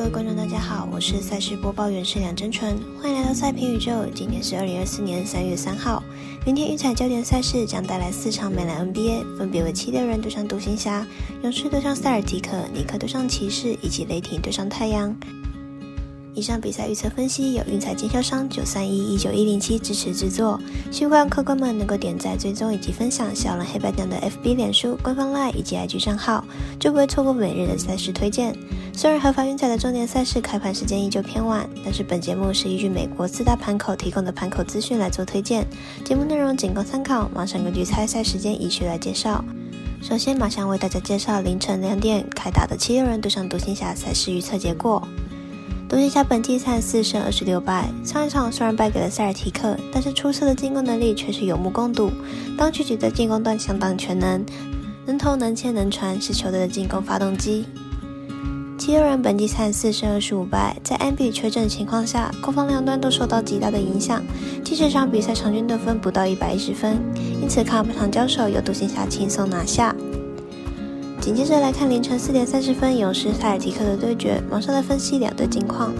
各位观众，大家好，我是赛事播报员是梁真纯，欢迎来到赛评宇宙。今天是二零二四年三月三号，明天预彩焦点赛事将带来四场美篮 NBA，分别为七六人对上独行侠，勇士对上塞尔提克，尼克对上骑士，以及雷霆对上太阳。以上比赛预测分析由运彩经销商九三一一九一零七支持制作，希望客官们能够点赞、追踪以及分享小人黑白奖的 FB、脸书官方 LINE 以及 IG 账号，就不会错过每日的赛事推荐。虽然合法运彩的重点赛事开盘时间依旧偏晚，但是本节目是依据美国四大盘口提供的盘口资讯来做推荐，节目内容仅供参考。马上根据参赛时间依序来介绍。首先，马上为大家介绍凌晨两点开打的七六人对上独行侠赛事预测结果。独行侠本季赛四胜二十六败，上一场虽然败给了塞尔提克，但是出色的进攻能力却是有目共睹。当曲曲在进攻端相当全能，能投能切能传，是球队的进攻发动机。七六人本季赛四胜二十五败，在安比缺阵的情况下，攻防两端都受到极大的影响，即使场比赛场均得分不到一百一十分，因此看本场交手由独行侠轻松拿下。紧接着来看凌晨四点三十分勇士塞尔提克的对决，马上来分析两队近况。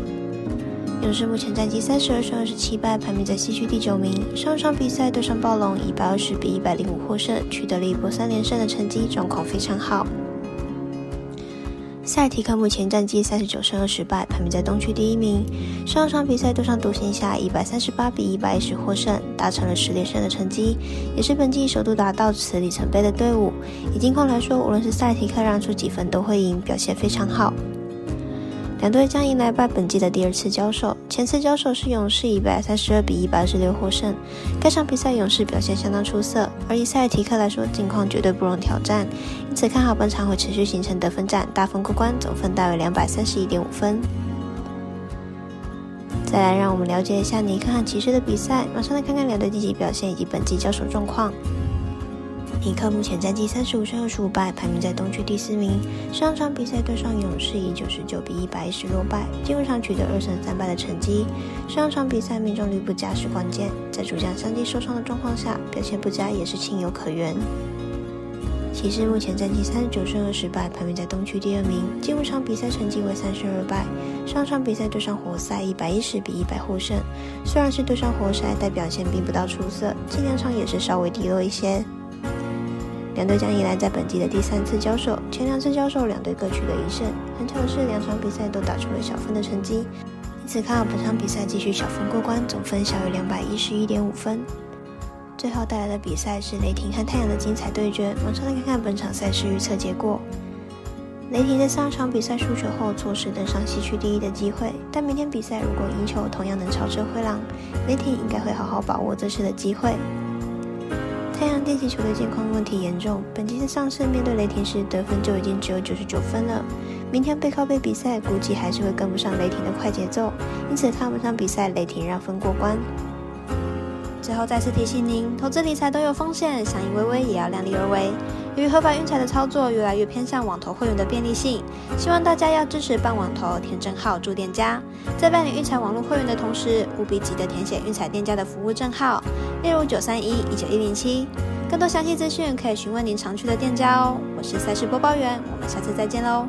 勇士目前战绩三十二胜二十七败，排名在西区第九名。上场比赛对上暴龙，一百二十比一百零五获胜，取得了一波三连胜的成绩，状况非常好。赛提克目前战绩三十九胜二十败，排名在东区第一名。上场比赛对上独行侠，一百三十八比一百一十获胜，达成了十连胜的成绩，也是本季首度达到此里程碑的队伍。以近况来说，无论是赛提克让出几分都会赢，表现非常好。两队将迎来拜本季的第二次交手，前次交手是勇士一百三十二比一百二十六获胜。该场比赛勇士表现相当出色，而以塞尔提克来说，近况绝对不容挑战，因此看好本场会持续形成得分战，大分过关，总分大约两百三十一点五分。再来，让我们了解一下尼克和骑士的比赛，马上来看看两队积极表现以及本季交手状况。尼克目前战绩三十五胜二十五败，排名在东区第四名。上场比赛对上勇士以九十九比一百一十落败，进入场取得二胜三败的成绩。上场比赛命中率不佳是关键，在主将相继受伤的状况下，表现不佳也是情有可原。骑士目前战绩三十九胜二十败，排名在东区第二名。进入场比赛成绩为三胜二败。上场比赛对上活塞一百一十比一百获胜，虽然是对上活塞，但表现并不到出色，近两场也是稍微低落一些。两队将迎来在本季的第三次交手，前两次交手两队各取得一胜。很巧的是，两场比赛都打出了小分的成绩，因此看好本场比赛继续小分过关，总分小于两百一十一点五分。最后带来的比赛是雷霆和太阳的精彩对决，马上来看看本场赛事预测结果。雷霆在上场比赛输球后，错失登上西区第一的机会，但明天比赛如果赢球，同样能超车灰狼，雷霆应该会好好把握这次的机会。太阳电击球队健康问题严重，本季的上次面对雷霆时得分就已经只有九十九分了。明天背靠背比赛，估计还是会跟不上雷霆的快节奏，因此看不上比赛，雷霆让分过关。最后再次提醒您，投资理财都有风险，想赢微微也要量力而为。由于合法运彩的操作越来越偏向网投会员的便利性，希望大家要支持办网投填证号驻店家，在办理运彩网络会员的同时，务必记得填写运彩店家的服务证号，例如九三一一九一零七。更多详细资讯可以询问您常去的店家哦。我是赛事播报员，我们下次再见喽。